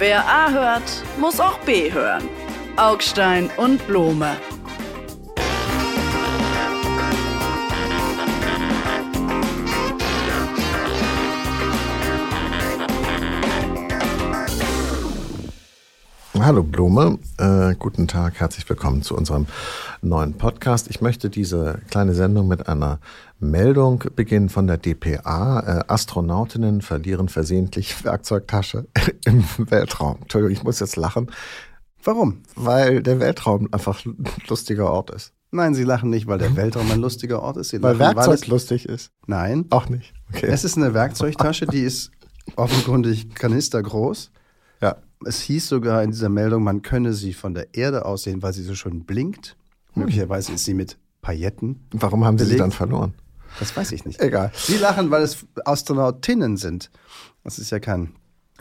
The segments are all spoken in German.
Wer A hört, muss auch B hören. Augstein und Blome. Hallo Blume, äh, guten Tag, herzlich willkommen zu unserem neuen Podcast. Ich möchte diese kleine Sendung mit einer Meldung beginnen von der DPA. Äh, Astronautinnen verlieren versehentlich Werkzeugtasche im Weltraum. Entschuldigung, ich muss jetzt lachen. Warum? Weil der Weltraum einfach ein lustiger Ort ist. Nein, Sie lachen nicht, weil der Weltraum ein lustiger Ort ist. Sie Weil lachen, Werkzeug es- lustig ist. Nein. Auch nicht. Okay. Es ist eine Werkzeugtasche, die ist offenkundig kanistergroß. ja. Es hieß sogar in dieser Meldung, man könne sie von der Erde aus sehen, weil sie so schön blinkt. Möglicherweise ist sie mit Pailletten. Warum haben Sie sie belegt. dann verloren? Das weiß ich nicht. Egal. Sie lachen, weil es Astronautinnen sind. Das ist ja kein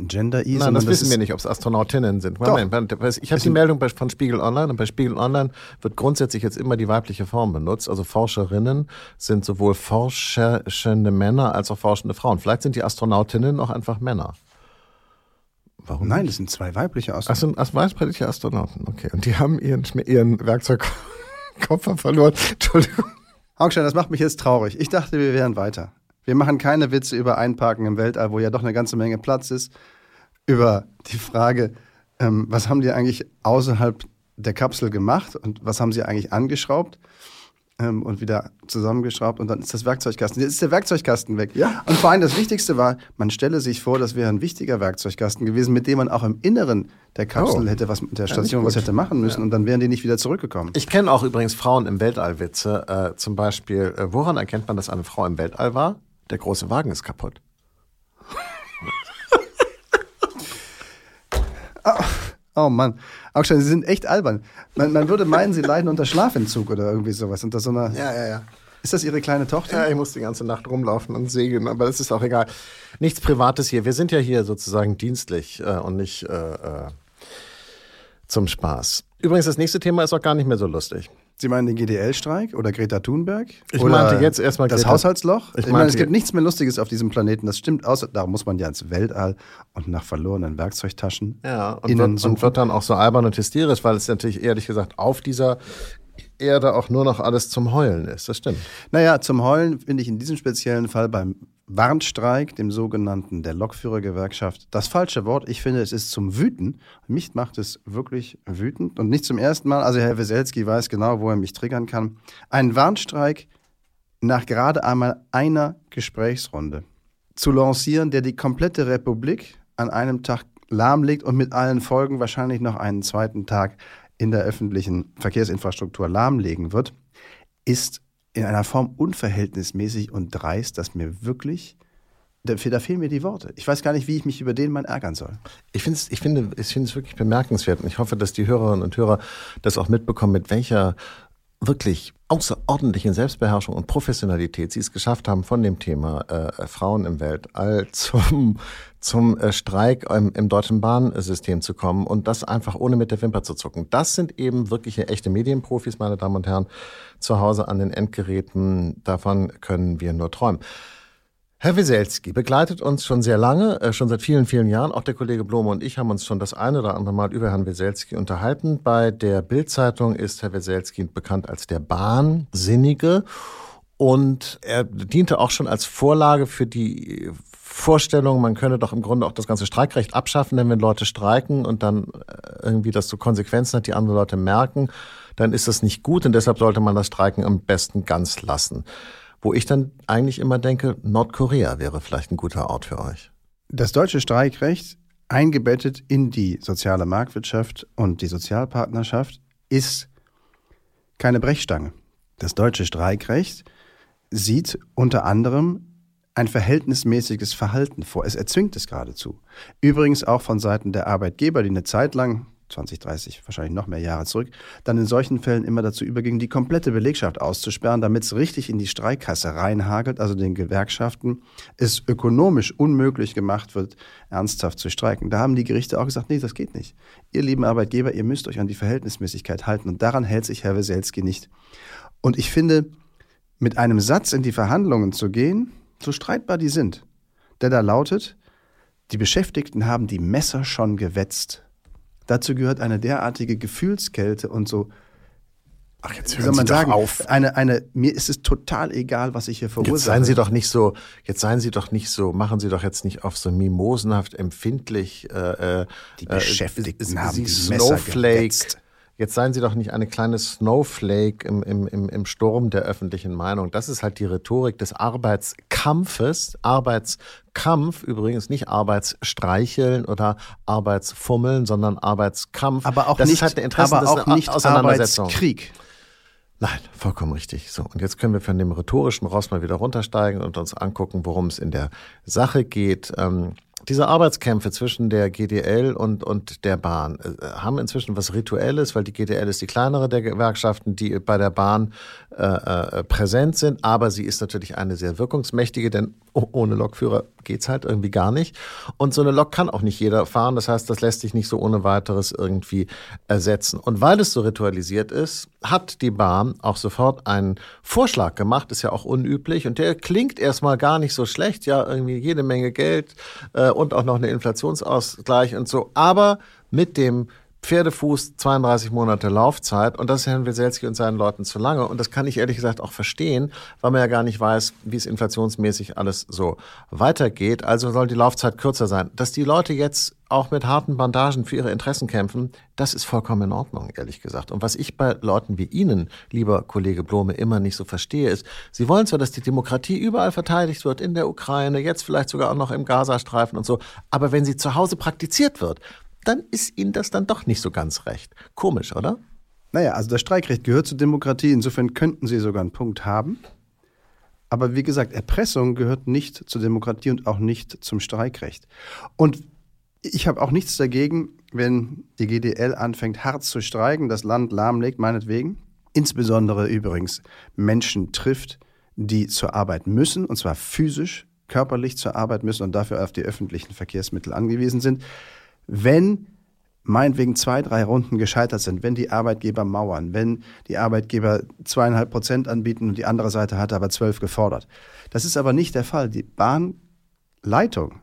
Gender-I, Nein, sondern das das wissen ist wir nicht, ob es Astronautinnen sind. Moment, ich habe die Meldung von Spiegel Online und bei Spiegel Online wird grundsätzlich jetzt immer die weibliche Form benutzt. Also Forscherinnen sind sowohl forschende Männer als auch forschende Frauen. Vielleicht sind die Astronautinnen auch einfach Männer. Warum? Nein, das sind zwei weibliche Ach, Astronauten. sind weibliche Astronauten, okay. Und die haben ihren, ihren Werkzeugkoffer verloren. Entschuldigung. Augstein, das macht mich jetzt traurig. Ich dachte, wir wären weiter. Wir machen keine Witze über Einparken im Weltall, wo ja doch eine ganze Menge Platz ist. Über die Frage, ähm, was haben die eigentlich außerhalb der Kapsel gemacht und was haben sie eigentlich angeschraubt ähm, und wieder zusammengeschraubt und dann ist das Werkzeugkasten. Jetzt ist der Werkzeugkasten weg. Ja. Und vor allem das Wichtigste war, man stelle sich vor, das wäre ein wichtiger Werkzeugkasten gewesen, mit dem man auch im Inneren der Kapsel Oh. hätte was mit der Ja, Station nicht was hätte machen müssen und dann wären die nicht wieder zurückgekommen. Ich kenne auch übrigens Frauen im Weltallwitze. Äh, zum Beispiel, äh, woran erkennt man, dass eine Frau im Weltall war? Der große Wagen ist kaputt. Oh Mann. Augstein, Sie sind echt albern. Man, man würde meinen, Sie leiden unter Schlafentzug oder irgendwie sowas. Unter so einer. Ja, ja, ja. Ist das Ihre kleine Tochter? Ja, ich muss die ganze Nacht rumlaufen und segeln, aber das ist auch egal. Nichts Privates hier. Wir sind ja hier sozusagen dienstlich äh, und nicht äh, äh, zum Spaß. Übrigens, das nächste Thema ist auch gar nicht mehr so lustig. Sie meinen den GDL-Streik oder Greta Thunberg? Ich oder meinte jetzt erstmal Das Greta- Haushaltsloch? Ich Ich, meine, es gibt nichts mehr Lustiges auf diesem Planeten. Das stimmt, außer darum muss man ja ins Weltall und nach verlorenen Werkzeugtaschen Ja, und innen wird, und wird dann auch so albern und hysterisch, weil es natürlich ehrlich gesagt auf dieser Erde auch nur noch alles zum Heulen ist. Das stimmt. Naja, zum Heulen finde ich in diesem speziellen Fall beim Warnstreik, dem sogenannten der Lokführergewerkschaft, das falsche Wort. Ich finde, es ist zum Wüten. Mich macht es wirklich wütend und nicht zum ersten Mal. Also Herr Weselski weiß genau, wo er mich triggern kann. Ein Warnstreik nach gerade einmal einer Gesprächsrunde zu lancieren, der die komplette Republik an einem Tag lahmlegt und mit allen Folgen wahrscheinlich noch einen zweiten Tag in der öffentlichen Verkehrsinfrastruktur lahmlegen wird, ist in einer Form unverhältnismäßig und dreist, dass mir wirklich, da, da fehlen mir die Worte. Ich weiß gar nicht, wie ich mich über den mal ärgern soll. Ich, find's, ich, finde, ich finde es wirklich bemerkenswert und ich hoffe, dass die Hörerinnen und Hörer das auch mitbekommen, mit welcher wirklich außerordentlichen Selbstbeherrschung und Professionalität sie es geschafft haben, von dem Thema äh, Frauen im Weltall zum, zum äh, Streik im, im deutschen Bahnsystem zu kommen und das einfach ohne mit der Wimper zu zucken. Das sind eben wirkliche echte Medienprofis, meine Damen und Herren, zu Hause an den Endgeräten. Davon können wir nur träumen. Herr Wieselski begleitet uns schon sehr lange, äh, schon seit vielen, vielen Jahren. Auch der Kollege Blome und ich haben uns schon das eine oder andere Mal über Herrn Wieselski unterhalten. Bei der Bild-Zeitung ist Herr Wieselski bekannt als der Bahnsinnige. Und er diente auch schon als Vorlage für die Vorstellung, man könne doch im Grunde auch das ganze Streikrecht abschaffen, denn wenn Leute streiken und dann äh, irgendwie das so Konsequenzen hat, die andere Leute merken, dann ist das nicht gut und deshalb sollte man das Streiken am besten ganz lassen. Wo ich dann eigentlich immer denke, Nordkorea wäre vielleicht ein guter Ort für euch. Das deutsche Streikrecht, eingebettet in die soziale Marktwirtschaft und die Sozialpartnerschaft, ist keine Brechstange. Das deutsche Streikrecht sieht unter anderem ein verhältnismäßiges Verhalten vor. Es erzwingt es geradezu. Übrigens auch von Seiten der Arbeitgeber, die eine Zeit lang 20, 30, wahrscheinlich noch mehr Jahre zurück, dann in solchen Fällen immer dazu übergingen, die komplette Belegschaft auszusperren, damit es richtig in die Streikkasse reinhagelt, also den Gewerkschaften es ökonomisch unmöglich gemacht wird, ernsthaft zu streiken. Da haben die Gerichte auch gesagt, nee, das geht nicht. Ihr lieben Arbeitgeber, ihr müsst euch an die Verhältnismäßigkeit halten und daran hält sich Herr Weselski nicht. Und ich finde, mit einem Satz in die Verhandlungen zu gehen, so streitbar die sind, der da lautet, Die Beschäftigten haben die Messer schon gewetzt. Dazu gehört eine derartige Gefühlskälte und so Ach, jetzt hören soll man Sie doch sagen, auf. Eine, eine, mir ist es total egal, was ich hier verursache. Jetzt seien Sie doch nicht so, jetzt seien Sie doch nicht so, machen Sie doch jetzt nicht auf so mimosenhaft empfindlich. Äh, äh, Die Beschäftigten äh, haben Sie die Messer Snowflake. gewetzt. Jetzt seien Sie doch nicht eine kleine Snowflake im, im, im, im Sturm der öffentlichen Meinung. Das ist halt die Rhetorik des Arbeitskampfes. Arbeitskampf übrigens nicht Arbeitsstreicheln oder Arbeitsfummeln, sondern Arbeitskampf. aber auch das nicht, ist halt eine Interessen, aber das ist auch nicht Auseinandersetzung. Arbeitskrieg. Nein, vollkommen richtig. So, und jetzt können wir von dem rhetorischen Ross mal wieder runtersteigen und uns angucken, worum es in der Sache geht. Ähm, diese Arbeitskämpfe zwischen der GDL und, und der Bahn äh, haben inzwischen was Rituelles, weil die GDL ist die kleinere der Gewerkschaften, die bei der Bahn äh, äh, präsent sind, aber sie ist natürlich eine sehr wirkungsmächtige, denn ohne Lokführer geht's halt irgendwie gar nicht. Und so eine Lok kann auch nicht jeder fahren, das heißt, das lässt sich nicht so ohne weiteres irgendwie ersetzen. Und weil es so ritualisiert ist, hat die Bahn auch sofort einen Vorschlag gemacht, ist ja auch unüblich. Und der klingt erstmal gar nicht so schlecht, ja, irgendwie jede Menge Geld äh, und auch noch eine Inflationsausgleich und so, aber mit dem Pferdefuß 32 Monate Laufzeit und das ist Herrn Weselski und seinen Leuten zu lange und das kann ich ehrlich gesagt auch verstehen, weil man ja gar nicht weiß, wie es inflationsmäßig alles so weitergeht. Also soll die Laufzeit kürzer sein. Dass die Leute jetzt auch mit harten Bandagen für ihre Interessen kämpfen, das ist vollkommen in Ordnung, ehrlich gesagt. Und was ich bei Leuten wie Ihnen, lieber Kollege Blome, immer nicht so verstehe, ist, Sie wollen zwar, dass die Demokratie überall verteidigt wird, in der Ukraine, jetzt vielleicht sogar auch noch im Gazastreifen und so, aber wenn sie zu Hause praktiziert wird, dann ist Ihnen das dann doch nicht so ganz recht. Komisch, oder? Naja, also das Streikrecht gehört zur Demokratie, insofern könnten Sie sogar einen Punkt haben. Aber wie gesagt, Erpressung gehört nicht zur Demokratie und auch nicht zum Streikrecht. Und ich habe auch nichts dagegen, wenn die GDL anfängt, hart zu streiken, das Land lahmlegt, meinetwegen. Insbesondere übrigens Menschen trifft, die zur Arbeit müssen, und zwar physisch, körperlich zur Arbeit müssen und dafür auf die öffentlichen Verkehrsmittel angewiesen sind. Wenn meinetwegen zwei, drei Runden gescheitert sind, wenn die Arbeitgeber mauern, wenn die Arbeitgeber zweieinhalb Prozent anbieten und die andere Seite hat aber zwölf gefordert. Das ist aber nicht der Fall. Die Bahnleitung,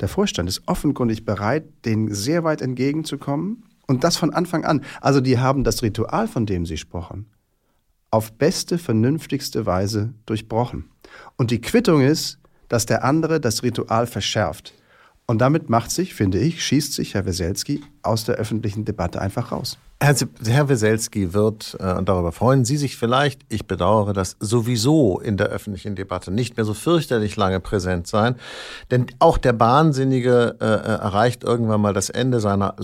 der Vorstand ist offenkundig bereit, denen sehr weit entgegenzukommen und das von Anfang an. Also die haben das Ritual, von dem Sie sprachen, auf beste, vernünftigste Weise durchbrochen. Und die Quittung ist, dass der andere das Ritual verschärft. Und damit macht sich, finde ich, schießt sich Herr Weselski aus der öffentlichen Debatte einfach raus. Herr, Weselski wird, äh, und darüber freuen Sie sich vielleicht, ich bedauere das, sowieso in der öffentlichen Debatte nicht mehr so fürchterlich lange präsent sein. Denn auch der Bahnsinnige äh, äh, erreicht irgendwann mal das Ende seiner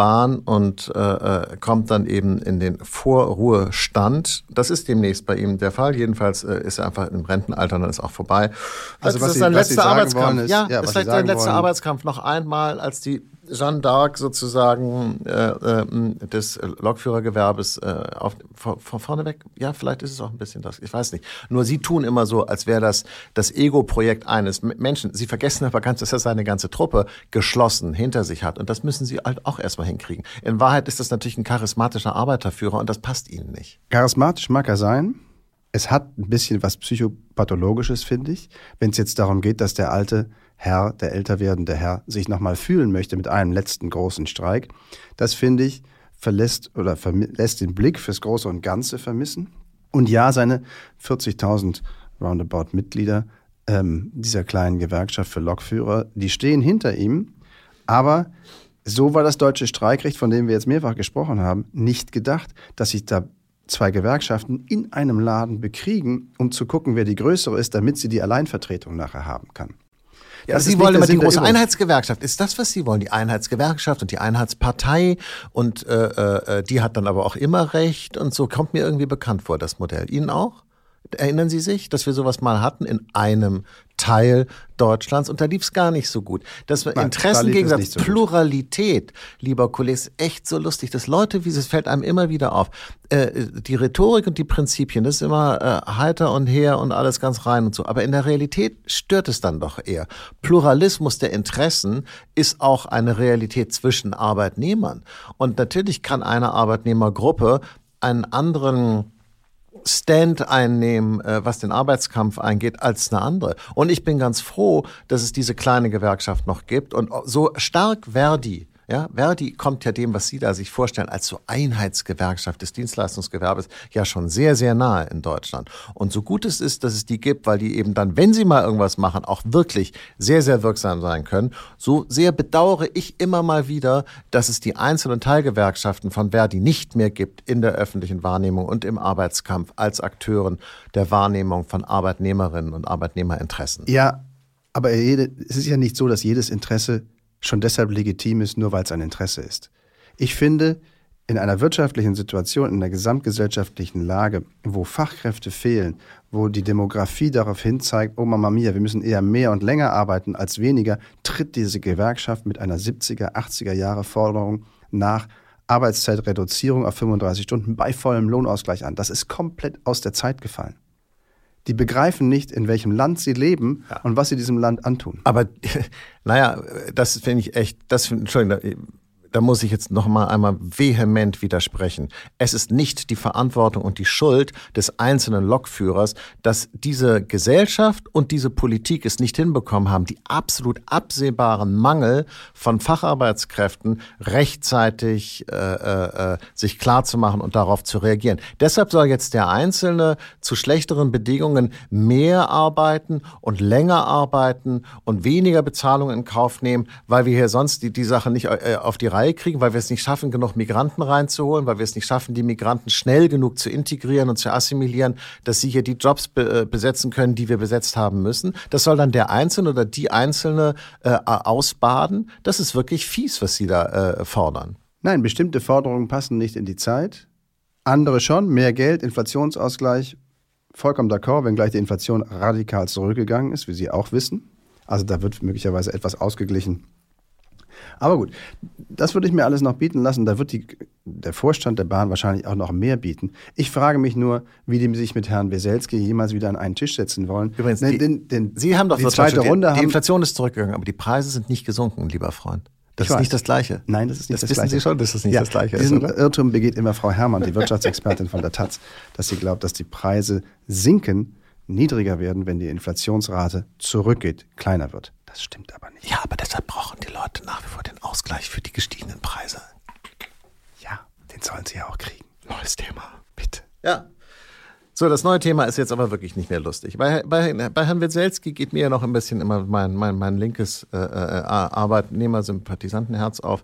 Laufbahn und äh, äh, kommt dann eben in den Vorruhestand. Das ist demnächst bei ihm der Fall. Jedenfalls äh, ist er einfach im Rentenalter, dann ist auch vorbei. Also das was ist sein letzter Arbeitskampf. wollen, ist- ja, ja, ist vielleicht sein letzter Arbeitskampf noch einmal, als die Jeanne d'Arc sozusagen äh, äh, des Lokführergewerbes äh, auf, von, von vorne weg. Ja, vielleicht ist es auch ein bisschen das. Ich weiß nicht. Nur Sie tun immer so, als wäre das das Ego-Projekt eines Menschen. Sie vergessen aber ganz, dass er seine ganze Truppe geschlossen hinter sich hat. Und das müssen Sie halt auch erstmal hinkriegen. In Wahrheit ist das natürlich ein charismatischer Arbeiterführer und das passt Ihnen nicht. Charismatisch mag er sein. Es hat ein bisschen was Psychopathologisches, finde ich, wenn es jetzt darum geht, dass der alte Herr, der älter werdende Herr, sich nochmal fühlen möchte mit einem letzten großen Streik. Das finde ich verlässt oder lässt den Blick fürs Große und Ganze vermissen. Und ja, seine 40.000 roundabout Mitglieder ähm, dieser kleinen Gewerkschaft für Lokführer, die stehen hinter ihm. Aber so war das deutsche Streikrecht, von dem wir jetzt mehrfach gesprochen haben, nicht gedacht, dass sich da zwei Gewerkschaften in einem Laden bekriegen, um zu gucken, wer die größere ist, damit sie die Alleinvertretung nachher haben kann. Ja, Das Sie wollen immer die große Übung. Einheitsgewerkschaft. Ist das, was Sie wollen? Die Einheitsgewerkschaft und die Einheitspartei und äh, äh, die hat dann aber auch immer recht und so kommt mir irgendwie bekannt vor, das Modell. Ihnen auch? Erinnern Sie sich, dass wir sowas mal hatten in einem Teil Deutschlands und da lief es gar nicht so gut. Das Nein, Interessengegensatz, so. Pluralität, lieber Kollege, ist echt so lustig. Das Leute, wie es fällt einem immer wieder auf. Äh, die Rhetorik und die Prinzipien, das ist immer äh, heiter und her und alles ganz rein und so. Aber in der Realität stört es dann doch eher. Pluralismus der Interessen ist auch eine Realität zwischen Arbeitnehmern. Und natürlich kann eine Arbeitnehmergruppe einen anderen Stand einnehmen, äh, was den Arbeitskampf eingeht, als eine andere. Und ich bin ganz froh, dass es diese kleine Gewerkschaft noch gibt. Und so stark Verdi ja, Verdi kommt ja dem, was Sie da sich vorstellen, als so Einheitsgewerkschaft des Dienstleistungsgewerbes ja schon sehr, sehr nahe in Deutschland. Und so gut es ist, dass es die gibt, weil die eben dann, wenn sie mal irgendwas machen, auch wirklich sehr, sehr wirksam sein können, so sehr bedauere ich immer mal wieder, dass es die einzelnen Teilgewerkschaften von Verdi nicht mehr gibt in der öffentlichen Wahrnehmung und im Arbeitskampf als Akteuren der Wahrnehmung von Arbeitnehmerinnen und Arbeitnehmerinteressen. Ja, aber es ist ja nicht so, dass jedes Interesse schon deshalb legitim ist, nur weil es ein Interesse ist. Ich finde, in einer wirtschaftlichen Situation, in einer gesamtgesellschaftlichen Lage, wo Fachkräfte fehlen, wo die Demografie darauf hinzeigt, oh Mama Mia, wir müssen eher mehr und länger arbeiten als weniger, tritt diese Gewerkschaft mit einer 70er, 80er Jahre Forderung nach Arbeitszeitreduzierung auf 35 Stunden bei vollem Lohnausgleich an. Das ist komplett aus der Zeit gefallen die begreifen nicht, in welchem Land sie leben ja. und was sie diesem Land antun. Aber naja, das finde ich echt, das Entschuldigung, da muss ich jetzt noch mal einmal vehement widersprechen. Es ist nicht die Verantwortung und die Schuld des einzelnen Lokführers, dass diese Gesellschaft und diese Politik es nicht hinbekommen haben, die absolut absehbaren Mangel von Facharbeitskräften rechtzeitig äh, äh, äh sich klar zu machen und darauf zu reagieren. Deshalb soll jetzt der Einzelne zu schlechteren Bedingungen mehr arbeiten und länger arbeiten und weniger Bezahlung in Kauf nehmen, weil wir hier sonst die, die Sache nicht äh, auf die Reihe Reihe kriegen, weil wir es nicht schaffen, genug Migranten reinzuholen, weil wir es nicht schaffen, die Migranten schnell genug zu integrieren und zu assimilieren, dass sie hier die Jobs be äh, besetzen können, die wir besetzt haben müssen. Das soll dann der Einzelne oder die Einzelne äh, ausbaden. Das ist wirklich fies, was Sie da äh, fordern. Nein, bestimmte Forderungen passen nicht in die Zeit. Andere schon. Mehr Geld, Inflationsausgleich. Vollkommen d'accord, wenngleich die Inflation radikal zurückgegangen ist, wie Sie auch wissen. Also da wird möglicherweise etwas ausgeglichen aber gut, das würde ich mir alles noch bieten lassen. Da wird die, der Vorstand der Bahn wahrscheinlich auch noch mehr bieten. Ich frage mich nur, wie die sich mit Herrn Weselski jemals wieder an einen Tisch setzen wollen. Übrigens, den, den, den, Sie haben doch die zweite Runde. Die, die Inflation ist zurückgegangen, aber die Preise sind nicht gesunken, lieber Freund. Das ich ist weiß. nicht das Gleiche. Nein, das ist nicht das, das Gleiche. wissen Sie schon, dass das nicht ja, das Gleiche diesen ist, oder? Irrtum begeht immer Frau Herrmann, die Wirtschaftsexpertin von der Taz, dass sie glaubt, dass die Preise sinken, niedriger werden, wenn die Inflationsrate zurückgeht, kleiner wird. Das stimmt aber nicht. Ja, aber deshalb brauchen die Leute nach wie vor den Ausgleich für die gestiegenen Preise. Ja, den sollen sie ja auch kriegen. Neues Thema. Bitte. Ja. So, das neue Thema ist jetzt aber wirklich nicht mehr lustig. Bei, bei, bei Herrn Witzelski geht mir ja noch ein bisschen immer mein, mein, mein linkes äh, äh, Arbeitnehmersympathisantenherz auf.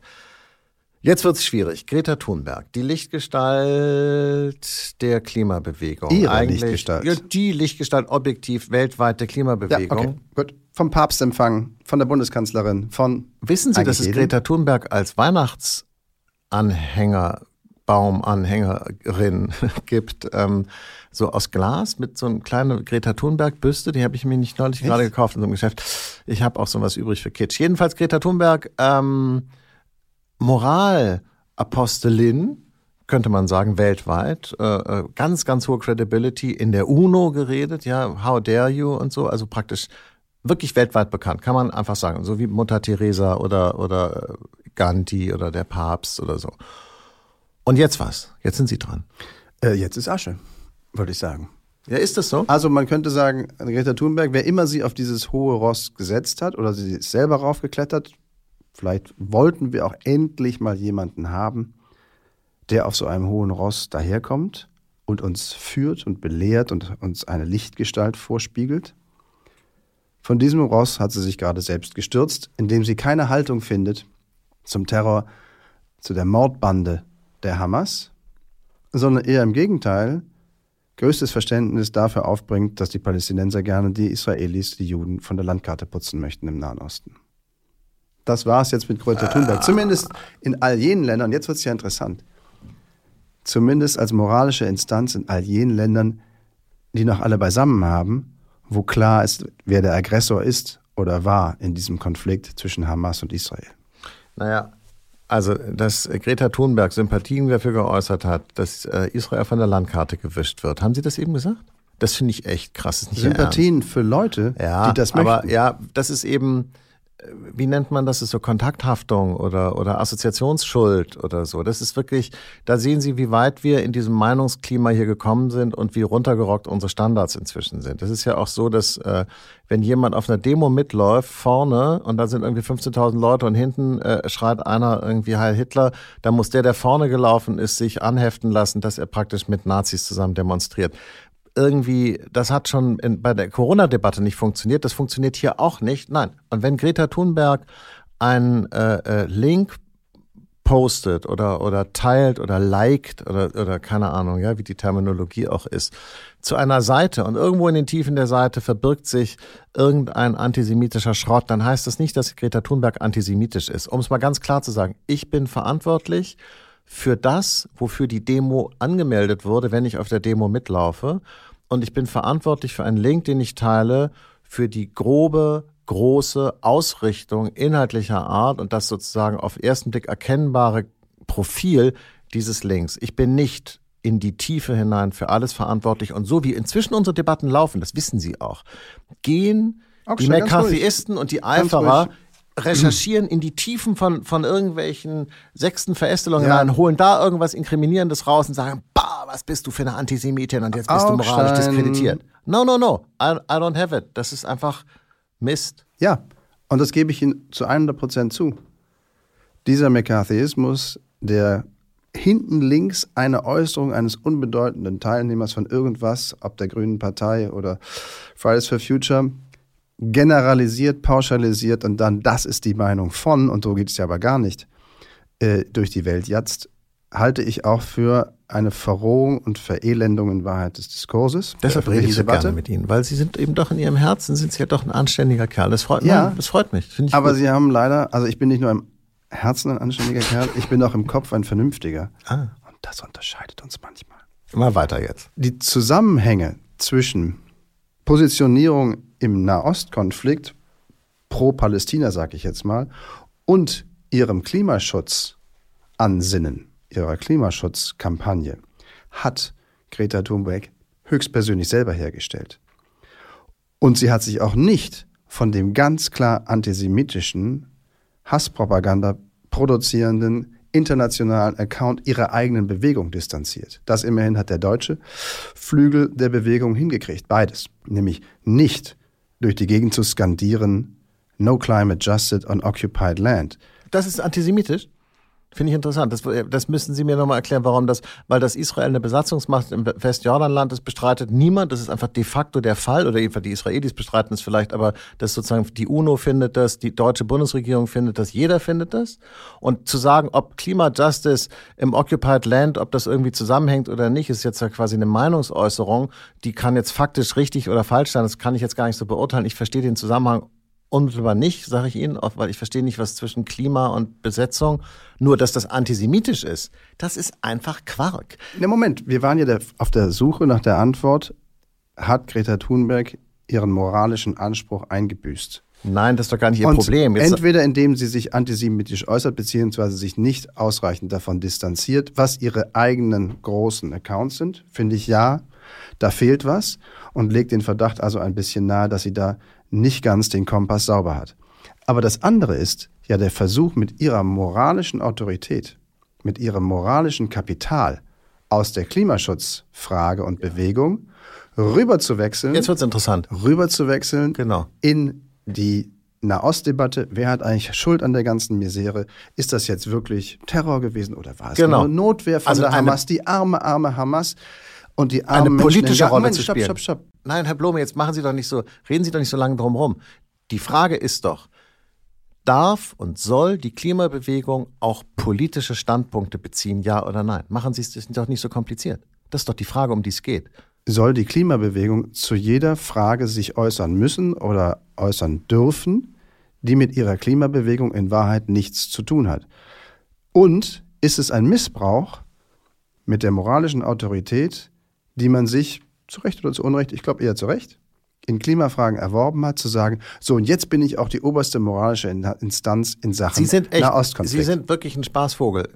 Jetzt wird es schwierig. Greta Thunberg, die Lichtgestalt der Klimabewegung. Ihre Eigentlich, Lichtgestalt. Ja, die Lichtgestalt objektiv weltweit der Klimabewegung. Ja, okay, gut. Vom Papstempfang, von der Bundeskanzlerin, von. Wissen Sie, dass es Greta Thunberg als Weihnachtsanhänger, Baumanhängerin gibt? Ähm, so aus Glas mit so einem kleinen Greta Thunberg-Büste. Die habe ich mir nicht neulich gerade gekauft in so einem Geschäft. Ich habe auch so was übrig für Kitsch. Jedenfalls Greta Thunberg. Ähm, Moralapostelin, könnte man sagen, weltweit. Äh, äh, ganz, ganz hohe Credibility in der UNO geredet, ja, how dare you und so, also praktisch wirklich weltweit bekannt, kann man einfach sagen, so wie Mutter Teresa oder, oder Gandhi oder der Papst oder so. Und jetzt was? Jetzt sind Sie dran. Äh, jetzt ist Asche, würde ich sagen. Ja, ist das so? Also man könnte sagen, Greta Thunberg, wer immer sie auf dieses hohe Ross gesetzt hat oder sie ist selber raufgeklettert, Vielleicht wollten wir auch endlich mal jemanden haben, der auf so einem hohen Ross daherkommt und uns führt und belehrt und uns eine Lichtgestalt vorspiegelt. Von diesem Ross hat sie sich gerade selbst gestürzt, indem sie keine Haltung findet zum Terror, zu der Mordbande der Hamas, sondern eher im Gegenteil größtes Verständnis dafür aufbringt, dass die Palästinenser gerne die Israelis, die Juden von der Landkarte putzen möchten im Nahen Osten. Das war es jetzt mit Greta Thunberg. Ah. Zumindest in all jenen Ländern, jetzt wird es ja interessant, zumindest als moralische Instanz in all jenen Ländern, die noch alle beisammen haben, wo klar ist, wer der Aggressor ist oder war in diesem Konflikt zwischen Hamas und Israel. Naja, also, dass Greta Thunberg Sympathien dafür geäußert hat, dass äh, Israel von der Landkarte gewischt wird. Haben Sie das eben gesagt? Das finde ich echt krass. Sympathien für Leute, ja, die das möchten. Aber ja, das ist eben, wie nennt man das, ist so Kontakthaftung oder, oder Assoziationsschuld oder so. Das ist wirklich, da sehen Sie, wie weit wir in diesem Meinungsklima hier gekommen sind und wie runtergerockt unsere Standards inzwischen sind. Das ist ja auch so, dass äh, wenn jemand auf einer Demo mitläuft, vorne, und da sind irgendwie 15.000 Leute und hinten äh, schreit einer irgendwie Heil Hitler, dann muss der, der vorne gelaufen ist, sich anheften lassen, dass er praktisch mit Nazis zusammen demonstriert irgendwie, das hat schon in, bei der Corona-Debatte nicht funktioniert, das funktioniert hier auch nicht. Nein. Und wenn Greta Thunberg einen äh, äh, Link postet oder, oder teilt oder liked oder, oder keine Ahnung, ja, wie die Terminologie auch ist, zu einer Seite und irgendwo in den Tiefen der Seite verbirgt sich irgendein antisemitischer Schrott, dann heißt das nicht, dass Greta Thunberg antisemitisch ist. Um es mal ganz klar zu sagen, ich bin verantwortlich für das, wofür die Demo angemeldet wurde, wenn ich auf der Demo mitlaufe. Und ich bin verantwortlich für einen Link, den ich teile, für die grobe, große Ausrichtung inhaltlicher Art und das sozusagen auf ersten Blick erkennbare Profil dieses Links. Ich bin nicht in die Tiefe hinein für alles verantwortlich. Und so wie inzwischen unsere Debatten laufen, das wissen Sie auch, gehen auch die McCarthyisten und die Eiferer recherchieren in die Tiefen von, von irgendwelchen sechsten Verästelungen ja. rein, holen da irgendwas Inkriminierendes raus und sagen, bah, was bist du für eine Antisemitin und jetzt bist Aufstein. du moralisch diskreditiert. No, no, no, I, I don't have it. Das ist einfach Mist. Ja, und das gebe ich Ihnen zu 100 Prozent zu. Dieser McCarthyismus, der hinten links eine Äußerung eines unbedeutenden Teilnehmers von irgendwas, ob der Grünen Partei oder Fridays for Future, generalisiert, pauschalisiert und dann, das ist die Meinung von, und so geht es ja aber gar nicht, äh, durch die Welt jetzt, halte ich auch für eine Verrohung und Verelendung in Wahrheit des Diskurses. Deshalb rede ich so Debatte. gerne mit Ihnen, weil Sie sind eben doch in Ihrem Herzen, sind Sie ja doch ein anständiger Kerl. Das freut, ja, mich, das freut mich. aber gut. Sie haben leider, also ich bin nicht nur im Herzen ein anständiger Kerl, ich bin auch im Kopf ein vernünftiger. Ah. Und das unterscheidet uns manchmal. Mal weiter jetzt. Die Zusammenhänge zwischen Positionierung im Nahostkonflikt, pro Palästina sage ich jetzt mal, und ihrem Klimaschutz ansinnen, ihrer Klimaschutzkampagne, hat Greta Thunberg höchstpersönlich selber hergestellt. Und sie hat sich auch nicht von dem ganz klar antisemitischen, Hasspropaganda produzierenden internationalen Account ihrer eigenen Bewegung distanziert. Das immerhin hat der deutsche Flügel der Bewegung hingekriegt. Beides. Nämlich nicht durch die Gegend zu skandieren, No climate justice on occupied land. Das ist antisemitisch? Finde ich interessant. Das, das müssen Sie mir nochmal erklären, warum das, weil das Israel eine Besatzungsmacht im Westjordanland ist, bestreitet niemand. Das ist einfach de facto der Fall, oder jedenfalls die Israelis bestreiten es vielleicht, aber das sozusagen die UNO findet das, die deutsche Bundesregierung findet das, jeder findet das. Und zu sagen, ob Klimajustice im Occupied Land, ob das irgendwie zusammenhängt oder nicht, ist jetzt ja quasi eine Meinungsäußerung, die kann jetzt faktisch richtig oder falsch sein. Das kann ich jetzt gar nicht so beurteilen. Ich verstehe den Zusammenhang unmittelbar nicht, sage ich Ihnen, weil ich verstehe nicht, was zwischen Klima und Besetzung, nur dass das antisemitisch ist, das ist einfach Quark. Ne, Moment, wir waren ja auf der Suche nach der Antwort, hat Greta Thunberg ihren moralischen Anspruch eingebüßt? Nein, das ist doch gar nicht ihr und Problem. Jetzt entweder indem sie sich antisemitisch äußert, beziehungsweise sich nicht ausreichend davon distanziert, was ihre eigenen großen Accounts sind, finde ich ja, da fehlt was und legt den Verdacht also ein bisschen nahe, dass sie da nicht ganz den Kompass sauber hat. Aber das andere ist ja der Versuch mit ihrer moralischen Autorität, mit ihrem moralischen Kapital aus der Klimaschutzfrage und Bewegung rüberzuwechseln. Jetzt wird's interessant. Rüberzuwechseln genau. in die Nahostdebatte, wer hat eigentlich Schuld an der ganzen Misere? Ist das jetzt wirklich Terror gewesen oder war es genau. nur Notwehr von also der Hamas, die arme, arme Hamas? Und die armen eine politische Rolle Moment, zu spielen. Stopp, stopp, stopp. Nein, Herr Blome, jetzt machen Sie doch nicht so, reden Sie doch nicht so lange drum rum. Die Frage ist doch, darf und soll die Klimabewegung auch politische Standpunkte beziehen, ja oder nein? Machen Sie es doch nicht so kompliziert. Das ist doch die Frage, um die es geht. Soll die Klimabewegung zu jeder Frage sich äußern müssen oder äußern dürfen, die mit ihrer Klimabewegung in Wahrheit nichts zu tun hat? Und ist es ein Missbrauch mit der moralischen Autorität, die man sich, zu Recht oder zu Unrecht, ich glaube eher zu Recht, in Klimafragen erworben hat, zu sagen, so und jetzt bin ich auch die oberste moralische Instanz in Sachen Sie sind echt, Nahostkonflikt. Sie sind wirklich ein Spaßvogel.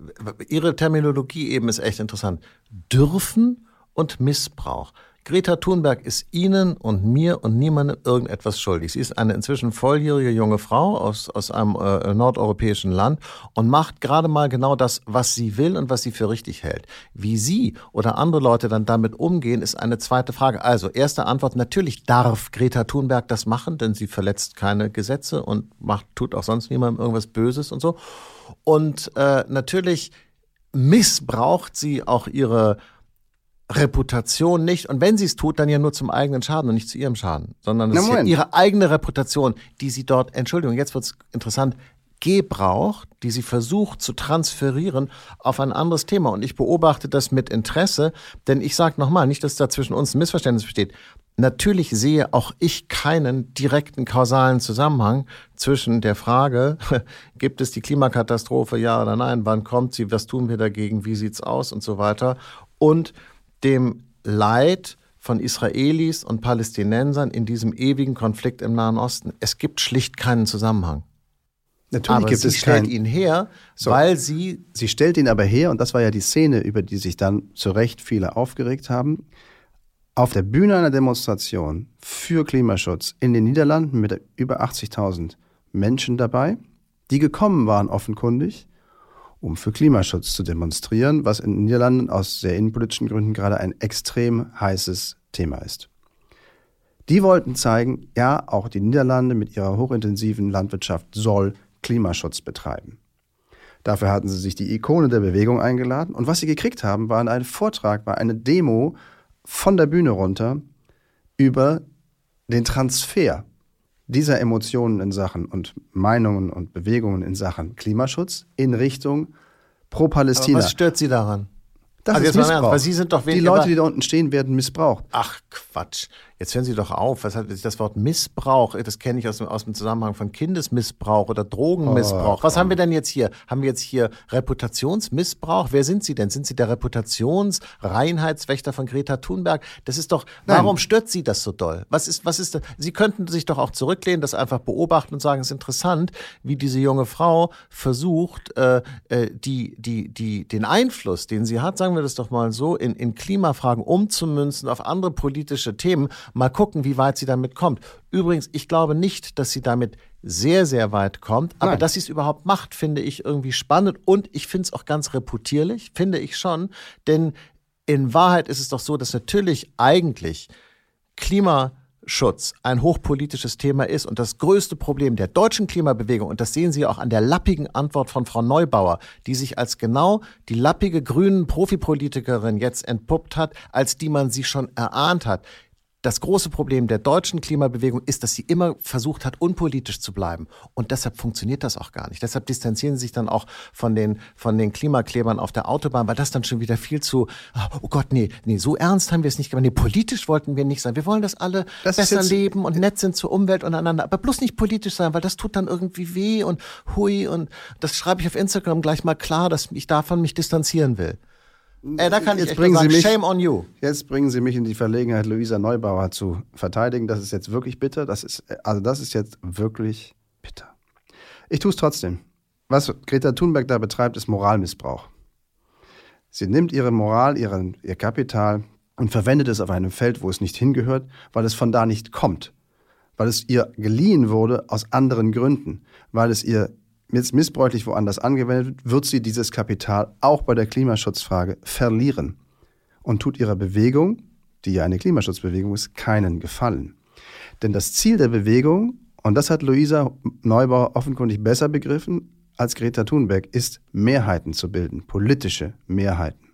Ihre Terminologie eben ist echt interessant. Dürfen und Missbrauch. Greta Thunberg ist Ihnen und mir und niemandem irgendetwas schuldig. Sie ist eine inzwischen volljährige junge Frau aus, aus einem äh, nordeuropäischen Land und macht gerade mal genau das, was sie will und was sie für richtig hält. Wie Sie oder andere Leute dann damit umgehen, ist eine zweite Frage. Also, erste Antwort, natürlich darf Greta Thunberg das machen, denn sie verletzt keine Gesetze und macht, tut auch sonst niemandem irgendwas Böses und so. Und äh, natürlich missbraucht sie auch ihre Reputation nicht. Und wenn sie es tut, dann ja nur zum eigenen Schaden und nicht zu ihrem Schaden, sondern es ist ja ihre eigene Reputation, die sie dort, Entschuldigung, jetzt wird's interessant, gebraucht, die sie versucht zu transferieren auf ein anderes Thema. Und ich beobachte das mit Interesse, denn ich sage nochmal, nicht, dass da zwischen uns ein Missverständnis besteht. Natürlich sehe auch ich keinen direkten kausalen Zusammenhang zwischen der Frage, gibt es die Klimakatastrophe, ja oder nein, wann kommt sie, was tun wir dagegen, wie sieht's aus und so weiter, und dem Leid von Israelis und Palästinensern in diesem ewigen Konflikt im Nahen Osten. Es gibt schlicht keinen Zusammenhang. Natürlich aber gibt sie es stellt keinen. ihn her, so. weil sie Sie stellt ihn aber her, und das war ja die Szene, über die sich dann zu Recht viele aufgeregt haben. Auf der Bühne einer Demonstration für Klimaschutz in den Niederlanden mit über 80.000 Menschen dabei, die gekommen waren offenkundig, um für Klimaschutz zu demonstrieren, was in den Niederlanden aus sehr innenpolitischen Gründen gerade ein extrem heißes Thema ist. Die wollten zeigen, ja, auch die Niederlande mit ihrer hochintensiven Landwirtschaft soll Klimaschutz betreiben. Dafür hatten sie sich die Ikone der Bewegung eingeladen und was sie gekriegt haben, war ein Vortrag, war eine Demo von der Bühne runter über den Transfer dieser Emotionen in Sachen und Meinungen und Bewegungen in Sachen Klimaschutz in Richtung pro-Palästina. Was stört Sie daran? Das Also ist im Ernst, Missbrauch. weil Sie sind doch die Leute, die da unten stehen, werden missbraucht. Ach Quatsch. Jetzt hören Sie doch auf. Was hat das Wort Missbrauch? Das kenne ich aus dem, aus dem Zusammenhang von Kindesmissbrauch oder Drogenmissbrauch. Oh, Was haben wir denn jetzt hier? Haben wir jetzt hier Reputationsmissbrauch? Wer sind Sie denn? Sind Sie der Reputationsreinheitswächter von Greta Thunberg? Das ist doch, Nein. warum stört Sie das so doll? Was ist, was ist, da- Sie könnten sich doch auch zurücklehnen, das einfach beobachten und sagen, es ist interessant, wie diese junge Frau versucht, äh, äh, die, die, die, den Einfluss, den sie hat, sagen wir das doch mal so, in, in Klimafragen umzumünzen auf andere politische Themen. Mal gucken, wie weit sie damit kommt. Übrigens, ich glaube nicht, dass sie damit sehr, sehr weit kommt, aber Nein. dass sie es überhaupt macht, finde ich irgendwie spannend und ich finde es auch ganz reputierlich, finde ich schon, denn in Wahrheit ist es doch so, dass natürlich eigentlich Klimaschutz ein hochpolitisches Thema ist und das größte Problem der deutschen Klimabewegung, und das sehen Sie auch an der lappigen Antwort von Frau Neubauer, die sich als genau die lappige grünen Profipolitikerin jetzt entpuppt hat, als die man sie schon erahnt hat. Das große Problem der deutschen Klimabewegung ist, dass sie immer versucht hat, unpolitisch zu bleiben. Und deshalb funktioniert das auch gar nicht. Deshalb distanzieren sie sich dann auch von den, von den Klimaklebern auf der Autobahn, weil das dann schon wieder viel zu, oh Gott, nee, nee, so ernst haben wir es nicht gemacht. Nee, politisch wollten wir nicht sein. Wir wollen, dass alle Das besser jetzt- leben und nett sind zur Umwelt und einander. Aber bloß nicht politisch sein, weil das tut dann irgendwie weh und hui und das schreibe ich auf Instagram gleich mal klar, dass ich davon mich distanzieren will. Äh, da kann ich Jetzt bringen nur Sie sagen, mich- shame on you. Jetzt bringen Sie mich in die Verlegenheit, Luisa Neubauer zu verteidigen. Das ist jetzt wirklich bitter. Das ist, also das ist jetzt wirklich bitter. Ich tue es trotzdem. Was Greta Thunberg da betreibt, ist Moralmissbrauch. Sie nimmt ihre Moral, ihren, ihr Kapital und verwendet es auf einem Feld, wo es nicht hingehört, weil es von da nicht kommt. Weil es ihr geliehen wurde aus anderen Gründen. Weil es ihr jetzt missbräuchlich woanders angewendet wird, wird sie dieses Kapital auch bei der Klimaschutzfrage verlieren und tut ihrer Bewegung, die ja eine Klimaschutzbewegung ist, keinen Gefallen. Denn das Ziel der Bewegung, und das hat Luisa Neubauer offenkundig besser begriffen als Greta Thunberg, ist Mehrheiten zu bilden, politische Mehrheiten,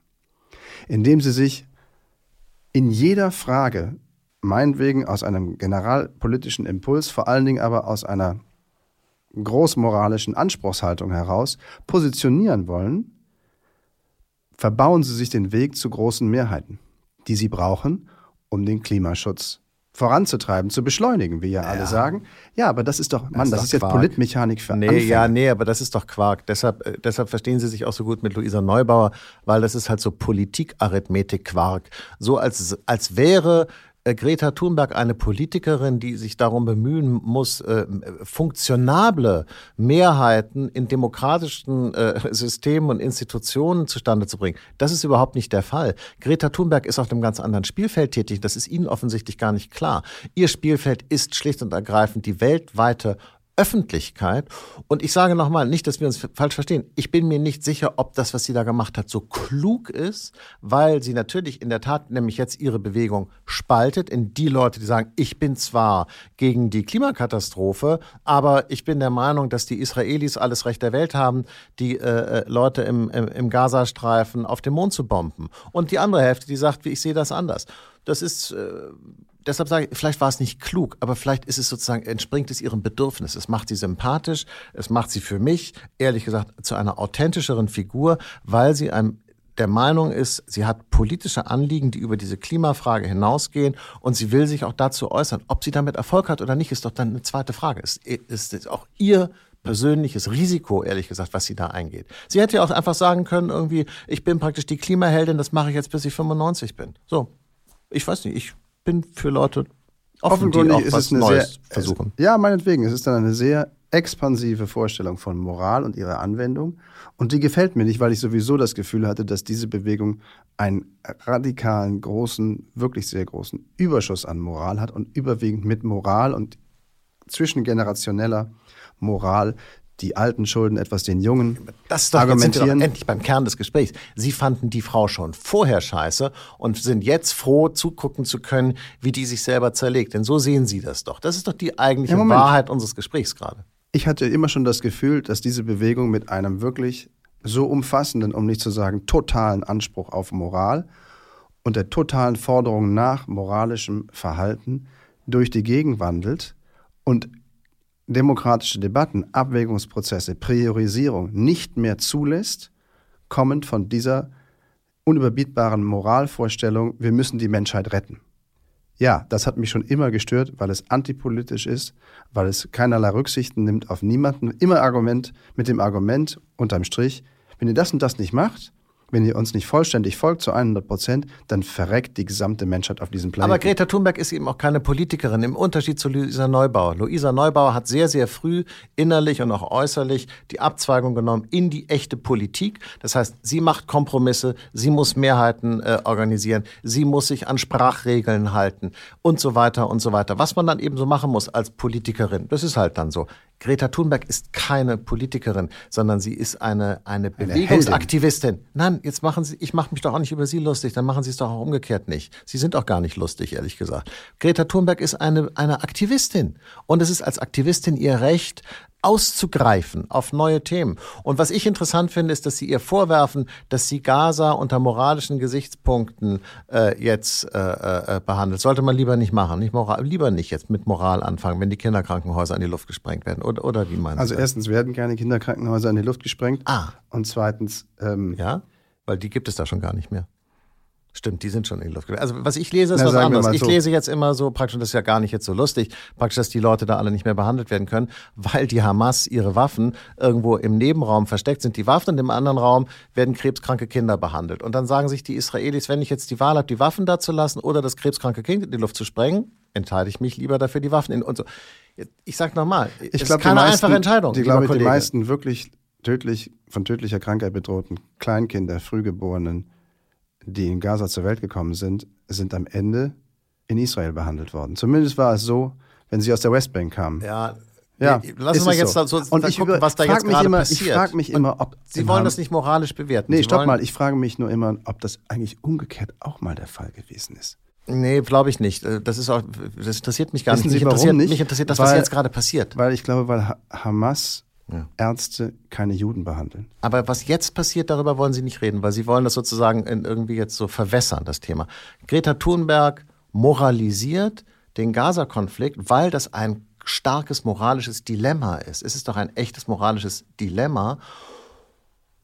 indem sie sich in jeder Frage, meinetwegen aus einem generalpolitischen Impuls, vor allen Dingen aber aus einer großmoralischen Anspruchshaltung heraus positionieren wollen, verbauen sie sich den Weg zu großen Mehrheiten, die sie brauchen, um den Klimaschutz voranzutreiben, zu beschleunigen, wie ja, alle sagen. Ja, aber das ist doch, Mann, das doch ist jetzt Quark. Politmechanik für Nee, Anfänger. ja, nee, aber das ist doch Quark. Deshalb, äh, deshalb verstehen Sie sich auch so gut mit Luisa Neubauer, weil das ist halt so Politikarithmetik-Quark. So als, als wäre Greta Thunberg eine Politikerin, die sich darum bemühen muss, äh, funktionable Mehrheiten in demokratischen äh, Systemen und Institutionen zustande zu bringen. Das ist überhaupt nicht der Fall. Greta Thunberg ist auf einem ganz anderen Spielfeld tätig. Das ist Ihnen offensichtlich gar nicht klar. Ihr Spielfeld ist schlicht und ergreifend die weltweite Öffentlichkeit. Und ich sage nochmal, nicht, dass wir uns falsch verstehen. Ich bin mir nicht sicher, ob das, was sie da gemacht hat, so klug ist, weil sie natürlich in der Tat nämlich jetzt ihre Bewegung spaltet in die Leute, die sagen, ich bin zwar gegen die Klimakatastrophe, aber ich bin der Meinung, dass die Israelis alles Recht der Welt haben, die äh, äh Leute im, im, im Gazastreifen auf den Mond zu bomben. Und die andere Hälfte, die sagt, wie ich sehe das anders. Das ist äh, deshalb sage ich, vielleicht war es nicht klug, aber vielleicht ist es sozusagen, entspringt es ihrem Bedürfnis. Es macht sie sympathisch, es macht sie für mich, ehrlich gesagt, zu einer authentischeren Figur, weil sie einem der Meinung ist, sie hat politische Anliegen, die über diese Klimafrage hinausgehen und sie will sich auch dazu äußern. Ob sie damit Erfolg hat oder nicht, ist doch dann eine zweite Frage. Es ist auch ihr persönliches Risiko, ehrlich gesagt, was sie da eingeht. Sie hätte ja auch einfach sagen können, irgendwie, ich bin praktisch die Klimaheldin, das mache ich jetzt, bis ich 95 bin. So. Ich weiß nicht, ich bin für Leute offen, die auch ist was es eine Neues sehr, versuchen. ja, meinetwegen. Es ist dann eine sehr expansive Vorstellung von Moral und ihrer Anwendung. Und die gefällt mir nicht, weil ich sowieso das Gefühl hatte, dass diese Bewegung einen radikalen, großen, wirklich sehr großen Überschuss an Moral hat und überwiegend mit Moral und zwischengenerationeller Moral die alten Schulden etwas den Jungen das ist doch, argumentieren. Jetzt endlich beim Kern des Gesprächs. Sie fanden die Frau schon vorher scheiße und sind jetzt froh, zugucken zu können, wie die sich selber zerlegt. Denn so sehen Sie das doch. Das ist doch die eigentliche ja, Wahrheit unseres Gesprächs gerade. Ich hatte immer schon das Gefühl, dass diese Bewegung mit einem wirklich so umfassenden, um nicht zu sagen totalen Anspruch auf Moral und der totalen Forderung nach moralischem Verhalten durch die Gegend wandelt und demokratische Debatten, Abwägungsprozesse, Priorisierung nicht mehr zulässt, kommend von dieser unüberbietbaren Moralvorstellung, wir müssen die Menschheit retten. Ja, das hat mich schon immer gestört, weil es antipolitisch ist, weil es keinerlei Rücksichten nimmt auf niemanden. Immer Argument mit dem Argument unterm Strich, wenn ihr das und das nicht macht, wenn ihr uns nicht vollständig folgt zu 100 Prozent, dann verreckt die gesamte Menschheit auf diesem Planeten. Aber Greta Thunberg ist eben auch keine Politikerin, im Unterschied zu Luisa Neubauer. Luisa Neubauer hat sehr, sehr früh innerlich und auch äußerlich die Abzweigung genommen in die echte Politik. Das heißt, sie macht Kompromisse, sie muss Mehrheiten äh, organisieren, sie muss sich an Sprachregeln halten und so weiter und so weiter. Was man dann eben so machen muss als Politikerin, das ist halt dann so. Greta Thunberg ist keine Politikerin, sondern sie ist eine, eine Bewegungsaktivistin. Nein, jetzt machen Sie, ich mache mich doch auch nicht über Sie lustig, dann machen Sie es doch auch umgekehrt nicht. Sie sind auch gar nicht lustig, ehrlich gesagt. Greta Thunberg ist eine, eine Aktivistin. Und es ist als Aktivistin ihr Recht, auszugreifen auf neue Themen. Und was ich interessant finde, ist, dass sie ihr vorwerfen, dass sie Gaza unter moralischen Gesichtspunkten äh, jetzt äh, äh, behandelt. Sollte man lieber nicht machen, nicht moral, lieber nicht jetzt mit Moral anfangen, wenn die Kinderkrankenhäuser in die Luft gesprengt werden. Oder, oder wie meinen Also erstens werden keine Kinderkrankenhäuser in die Luft gesprengt. Ah. Und zweitens ähm, ja, weil die gibt es da schon gar nicht mehr. Stimmt, die sind schon in die Luft. Also was ich lese, ist Na, was anderes. Ich so. lese jetzt immer so praktisch, das ist ja gar nicht jetzt so lustig, praktisch, dass die Leute da alle nicht mehr behandelt werden können, weil die Hamas ihre Waffen irgendwo im Nebenraum versteckt sind. Die Waffen und im anderen Raum werden krebskranke Kinder behandelt. Und dann sagen sich die Israelis, wenn ich jetzt die Wahl habe, die Waffen da zu lassen oder das krebskranke Kind in die Luft zu sprengen, entscheide ich mich lieber dafür, die Waffen in und so. Ich sag nochmal, es ist keine meisten, einfache Entscheidung. Ich glaube, die meisten wirklich tödlich, von tödlicher Krankheit bedrohten Kleinkinder, Frühgeborenen, die in Gaza zur Welt gekommen sind, sind am Ende in Israel behandelt worden. Zumindest war es so, wenn sie aus der Westbank kamen. Ja, ja, lass uns mal jetzt so. so und ich gucken, was da jetzt gerade immer, passiert. Ich frage mich immer, ob Sie wollen das nicht moralisch bewerten. Nee, Sie stopp mal. Ich frage mich nur immer, ob das eigentlich umgekehrt auch mal der Fall gewesen ist. Nee, glaube ich nicht. Äh, das ist auch, das interessiert mich gar Wissen nicht. Sie, mich, interessiert, nicht? mich interessiert das, weil, was jetzt gerade passiert. Weil ich glaube, weil Hamas ja. Ärzte keine Juden behandeln. Aber was jetzt passiert, darüber wollen Sie nicht reden, weil Sie wollen das sozusagen irgendwie jetzt so verwässern, das Thema. Greta Thunberg moralisiert den Gaza-Konflikt, weil das ein starkes moralisches Dilemma ist. Es ist doch ein echtes moralisches Dilemma.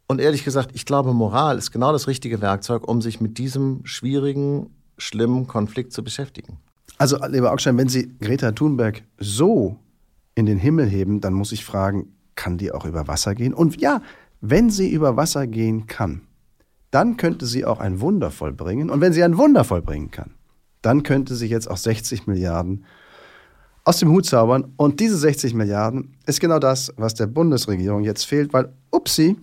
Und ehrlich gesagt, ich glaube, Moral ist genau das richtige Werkzeug, um sich mit diesem schwierigen, schlimmen Konflikt zu beschäftigen. Also, lieber Augstein, wenn Sie Greta Thunberg so in den Himmel heben, dann muss ich fragen, kann die auch über Wasser gehen? Und ja, wenn sie über Wasser gehen kann, dann könnte sie auch ein Wunder vollbringen. Und wenn sie ein Wunder vollbringen kann, dann könnte sie jetzt auch 60 Milliarden aus dem Hut zaubern. Und diese 60 Milliarden ist genau das, was der Bundesregierung jetzt fehlt, weil, upsi,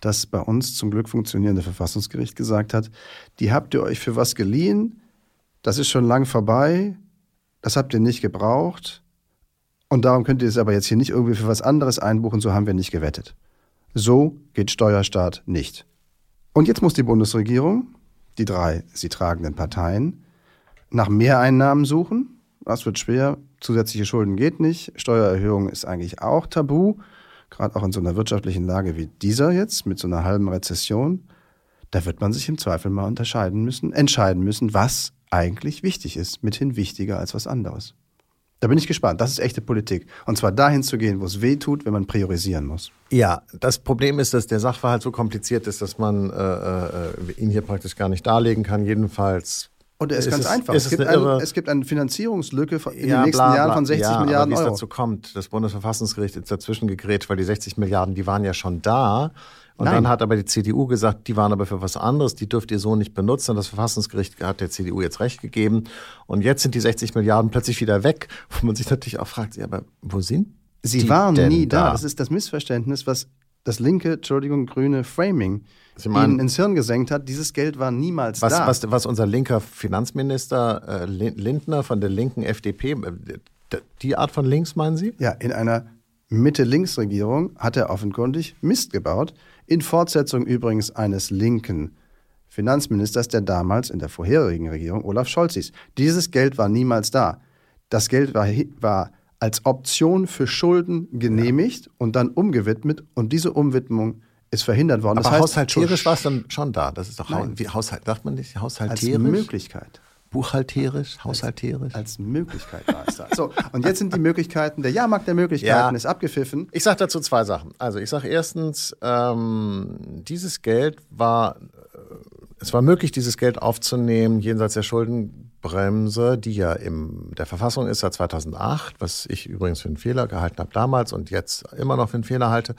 das bei uns zum Glück funktionierende Verfassungsgericht gesagt hat, die habt ihr euch für was geliehen, das ist schon lang vorbei, das habt ihr nicht gebraucht und darum könnt ihr es aber jetzt hier nicht irgendwie für was anderes einbuchen, so haben wir nicht gewettet. So geht Steuerstaat nicht. Und jetzt muss die Bundesregierung, die drei sie tragenden Parteien, nach Mehreinnahmen suchen. Das wird schwer. Zusätzliche Schulden geht nicht. Steuererhöhung ist eigentlich auch tabu. Gerade auch in so einer wirtschaftlichen Lage wie dieser jetzt, mit so einer halben Rezession. Da wird man sich im Zweifel mal unterscheiden müssen, entscheiden müssen, was eigentlich wichtig ist. Mithin wichtiger als was anderes. Da bin ich gespannt. Das ist echte Politik. Und zwar dahin zu gehen, wo es weh tut, wenn man priorisieren muss. Ja, das Problem ist, dass der Sachverhalt so kompliziert ist, dass man äh, äh, ihn hier praktisch gar nicht darlegen kann. Jedenfalls. Und er ist, ganz es, einfach. Es es, gibt, ein, es gibt eine Finanzierungslücke von- in ja, den nächsten bla, bla, Jahren von 60 ja, Milliarden aber wie es Euro. dazu kommt, das Bundesverfassungsgericht ist dazwischen gegrätscht, weil die 60 Milliarden, die waren ja schon da. Und Nein. dann hat aber die CDU gesagt, die waren aber für was anderes, die dürft ihr so nicht benutzen. Und das Verfassungsgericht hat der CDU jetzt recht gegeben. Und jetzt sind die 60 Milliarden plötzlich wieder weg, wo man sich natürlich auch fragt, ja, aber wo sind Sie die waren nie da. da? Das ist das Missverständnis, was das linke, Entschuldigung, grüne Framing Sie meinen- ihnen ins Hirn gesenkt hat. Dieses Geld war niemals Was, da. was, was unser linker Finanzminister äh, Lin- Lindner von der linken FDP, äh, die Art von links meinen Sie? Ja, in einer Mitte-Links-Regierung hat er offenkundig Mist gebaut. In Fortsetzung übrigens eines linken Finanzministers, der damals in der vorherigen Regierung Olaf Scholz hieß. Dieses Geld war niemals da. Das Geld war, war als Option für Schulden genehmiigt und dann umgewidmet. Und diese Umwidmung ist verhindert worden. Aber das heißt, haushalterisch war es dann schon da. Das ist doch Nein. wie Haushalt, sagt man nicht als haushalterisch? Möglichkeit. Buchhalterisch, haushalterisch? Als Möglichkeit war es da. So, und jetzt sind die Möglichkeiten, der Jahrmarkt der Möglichkeiten Ja. ist abgepfiffen. Ich sage dazu zwei Sachen. Also ich sage erstens, ähm, dieses Geld war, äh, es war möglich, dieses Geld aufzunehmen jenseits der Schuldenbremse, die ja in der Verfassung ist seit 2008, was ich übrigens für einen Fehler gehalten habe damals und jetzt immer noch für einen Fehler halte.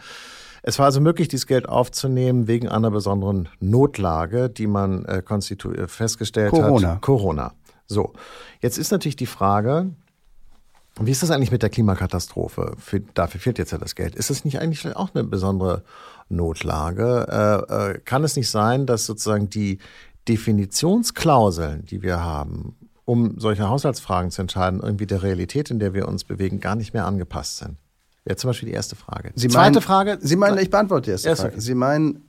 Es war also möglich, dieses Geld aufzunehmen wegen einer besonderen Notlage, die man äh, äh, festgestellt Corona. hat. Corona. So, jetzt ist natürlich die Frage, wie ist das eigentlich mit der Klimakatastrophe? Für, dafür fehlt jetzt ja das Geld. Ist das nicht eigentlich auch eine besondere Notlage? Äh, äh, kann es nicht sein, dass sozusagen die Definitionsklauseln, die wir haben, um solche Haushaltsfragen zu entscheiden, irgendwie der Realität, in der wir uns bewegen, gar nicht mehr angepasst sind? Wäre zum Beispiel die erste Frage. Sie Zweite meinen, Frage. Sie meinen, ich beantworte die erste Erste Frage. Frage. Sie meinen,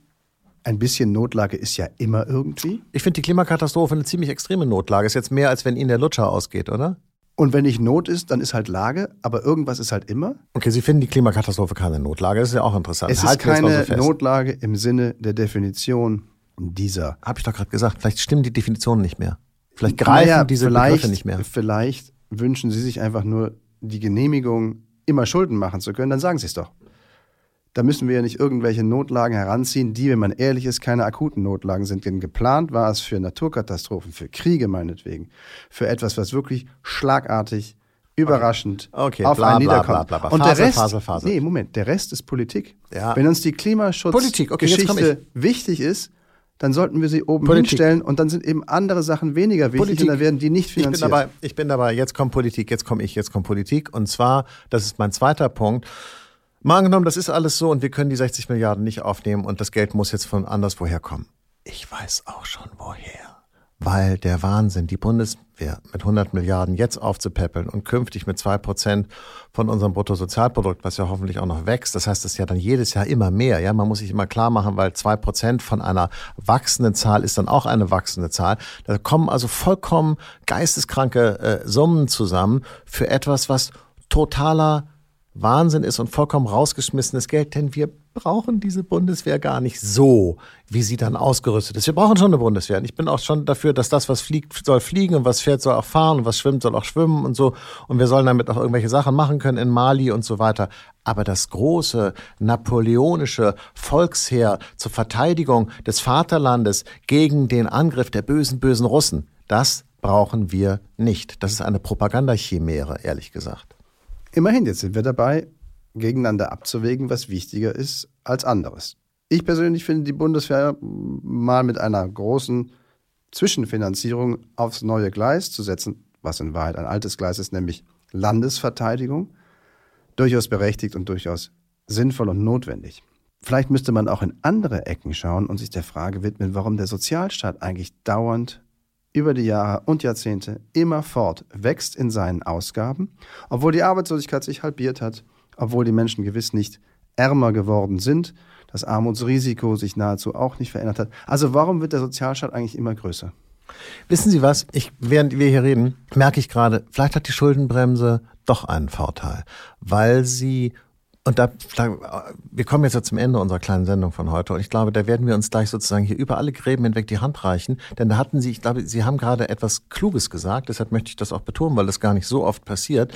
ein bisschen Notlage ist ja immer irgendwie. Ich finde die Klimakatastrophe eine ziemlich extreme Notlage. Ist jetzt mehr, als wenn Ihnen der Lutscher ausgeht, oder? Und wenn nicht Not ist, dann ist halt Lage, aber irgendwas ist halt immer. Okay, Sie finden die Klimakatastrophe keine Notlage. Das ist ja auch interessant. Es ist Halten mal keine. Notlage im Sinne der Definition dieser. Habe ich doch gerade gesagt. Vielleicht stimmen die Definitionen nicht mehr. Vielleicht greifen Naja, diese vielleicht, Begriffe nicht mehr. Vielleicht wünschen Sie sich einfach nur die Genehmigung, immer Schulden machen zu können, dann sagen Sie es doch. Da müssen wir ja nicht irgendwelche Notlagen heranziehen, die, wenn man ehrlich ist, keine akuten Notlagen sind. Denn geplant war es für Naturkatastrophen, für Kriege meinetwegen, für etwas, was wirklich schlagartig, überraschend Okay, auf bla, einen bla, niederkommt. bla, bla, bla. Und Phase, der Rest, Phase, Phase. nee, Moment, der Rest ist Politik. Ja. Wenn uns die Politik, okay, Klimaschutzgeschichte wichtig ist, dann sollten wir sie oben Politik. hinstellen und dann sind eben andere Sachen weniger wichtig Politik. und dann werden die nicht Ich bin finanziert. dabei, ich bin dabei, jetzt kommt Politik, jetzt komme ich, jetzt kommt Politik. Und zwar, das ist mein zweiter Punkt. Mal angenommen, das ist alles so und wir können die 60 Milliarden nicht aufnehmen und das Geld muss jetzt von anderswoher kommen. Ich weiß auch schon woher. Weil der Wahnsinn, die Bundeswehr mit 100 Milliarden jetzt aufzupäppeln und künftig mit zwei Prozent von unserem Bruttosozialprodukt, was ja hoffentlich auch noch wächst, das heißt, das ist ja dann jedes Jahr immer mehr. Ja, man muss sich immer klar machen, weil zwei Prozent von einer wachsenden Zahl ist dann auch eine wachsende Zahl. Da kommen also vollkommen geisteskranke äh, Summen zusammen für etwas, was totaler Wahnsinn ist und vollkommen rausgeschmissenes Geld, denn wir brauchen diese Bundeswehr gar nicht so, wie sie dann ausgerüstet ist. Wir brauchen schon eine Bundeswehr. Und ich bin auch schon dafür, dass das, was fliegt, soll fliegen und was fährt, soll auch fahren und was schwimmt, soll auch schwimmen und so. Und wir sollen damit auch irgendwelche Sachen machen können in Mali und so weiter. Aber das große napoleonische Volksheer zur Verteidigung des Vaterlandes gegen den Angriff der bösen, bösen Russen, das brauchen wir nicht. Das ist eine Propagandachimäre, ehrlich gesagt. Immerhin, jetzt sind wir dabei, gegeneinander abzuwägen, was wichtiger ist als anderes. Ich persönlich finde die Bundeswehr mal mit einer großen Zwischenfinanzierung aufs neue Gleis zu setzen, was in Wahrheit ein altes Gleis ist, nämlich Landesverteidigung, durchaus berechtigt und durchaus sinnvoll und notwendig. Vielleicht müsste man auch in andere Ecken schauen und sich der Frage widmen, warum der Sozialstaat eigentlich dauernd über die Jahre und Jahrzehnte immerfort wächst in seinen Ausgaben, obwohl die Arbeitslosigkeit sich halbiert hat, obwohl die Menschen gewiss nicht ärmer geworden sind, das Armutsrisiko sich nahezu auch nicht verändert hat. Also warum wird der Sozialstaat eigentlich immer größer? Wissen Sie was? Ich, während wir hier reden, merke ich gerade, vielleicht hat die Schuldenbremse doch einen Vorteil, weil sie und da, wir kommen jetzt ja zum Ende unserer kleinen Sendung von heute. Und ich glaube, da werden wir uns gleich sozusagen hier über alle Gräben hinweg die Hand reichen, denn da hatten Sie, ich glaube, Sie haben gerade etwas Kluges gesagt, deshalb möchte ich das auch betonen, weil das gar nicht so oft passiert.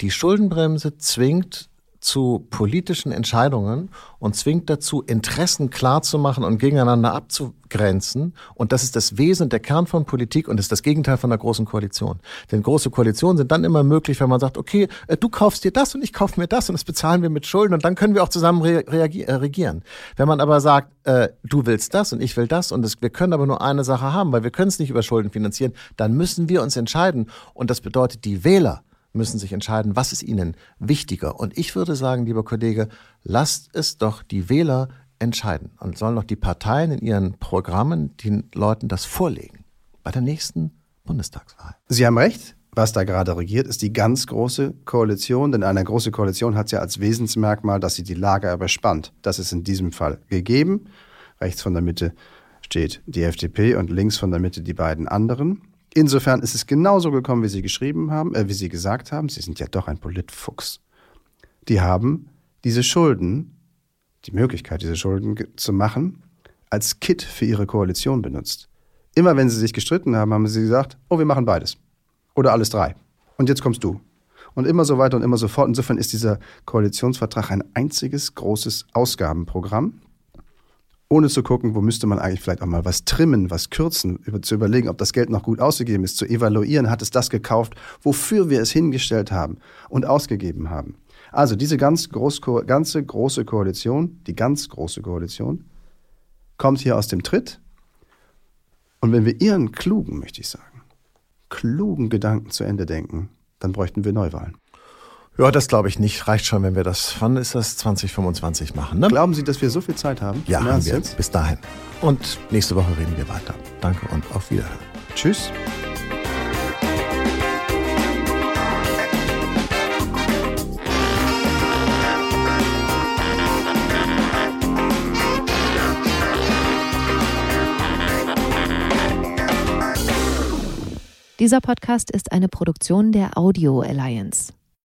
Die Schuldenbremse zwingt zu politischen Entscheidungen und zwingt dazu, Interessen klarzumachen und gegeneinander abzugrenzen. Und das ist das Wesen, der Kern von Politik und ist das Gegenteil von einer großen Koalition. Denn große Koalitionen sind dann immer möglich, wenn man sagt, okay, äh, du kaufst dir das und ich kaufe mir das und das bezahlen wir mit Schulden und dann können wir auch zusammen re äh, regieren. Wenn man aber sagt, äh, du willst das und ich will das und das, wir können aber nur eine Sache haben, weil wir können es nicht über Schulden finanzieren, dann müssen wir uns entscheiden. Und das bedeutet, die Wähler müssen sich entscheiden, was ist ihnen wichtiger. Und ich würde sagen, lieber Kollege, lasst es doch die Wähler entscheiden und sollen doch die Parteien in ihren Programmen den Leuten das vorlegen bei der nächsten Bundestagswahl. Sie haben recht. Was da gerade regiert, ist die ganz große Koalition, denn eine große Koalition hat ja als Wesensmerkmal, dass sie die Lager überspannt. Das ist in diesem Fall gegeben. Rechts von der Mitte steht die FDP und links von der Mitte die beiden anderen. Insofern ist es genauso gekommen, wie Sie geschrieben haben, äh, wie Sie gesagt haben. Sie sind ja doch ein Politfuchs. Die haben diese Schulden, die Möglichkeit, diese Schulden zu machen, als Kit für ihre Koalition benutzt. Immer wenn sie sich gestritten haben, haben sie gesagt, oh, wir machen beides. Oder alles drei. Und jetzt kommst du. Und immer so weiter und immer so fort. Insofern ist dieser Koalitionsvertrag ein einziges großes Ausgabenprogramm, ohne zu gucken, wo müsste man eigentlich vielleicht auch mal was trimmen, was kürzen, über, zu überlegen, ob das Geld noch gut ausgegeben ist, zu evaluieren, hat es das gekauft, wofür wir es hingestellt haben und ausgegeben haben. Also diese ganz groß, ganze große Koalition, die ganz große Koalition, kommt hier aus dem Tritt. Und wenn wir ihren klugen, möchte ich sagen, klugen Gedanken zu Ende denken, dann bräuchten wir Neuwahlen. Ja, das glaube ich nicht. Reicht schon, wenn wir das, wann ist das, 2025 machen. Ne? Glauben Sie, dass wir so viel Zeit haben? Ja, haben wir. Jetzt? Bis dahin. Und nächste Woche reden wir weiter. Danke und auf Wiederhören. Tschüss. Dieser Podcast ist eine Produktion der Audio Alliance.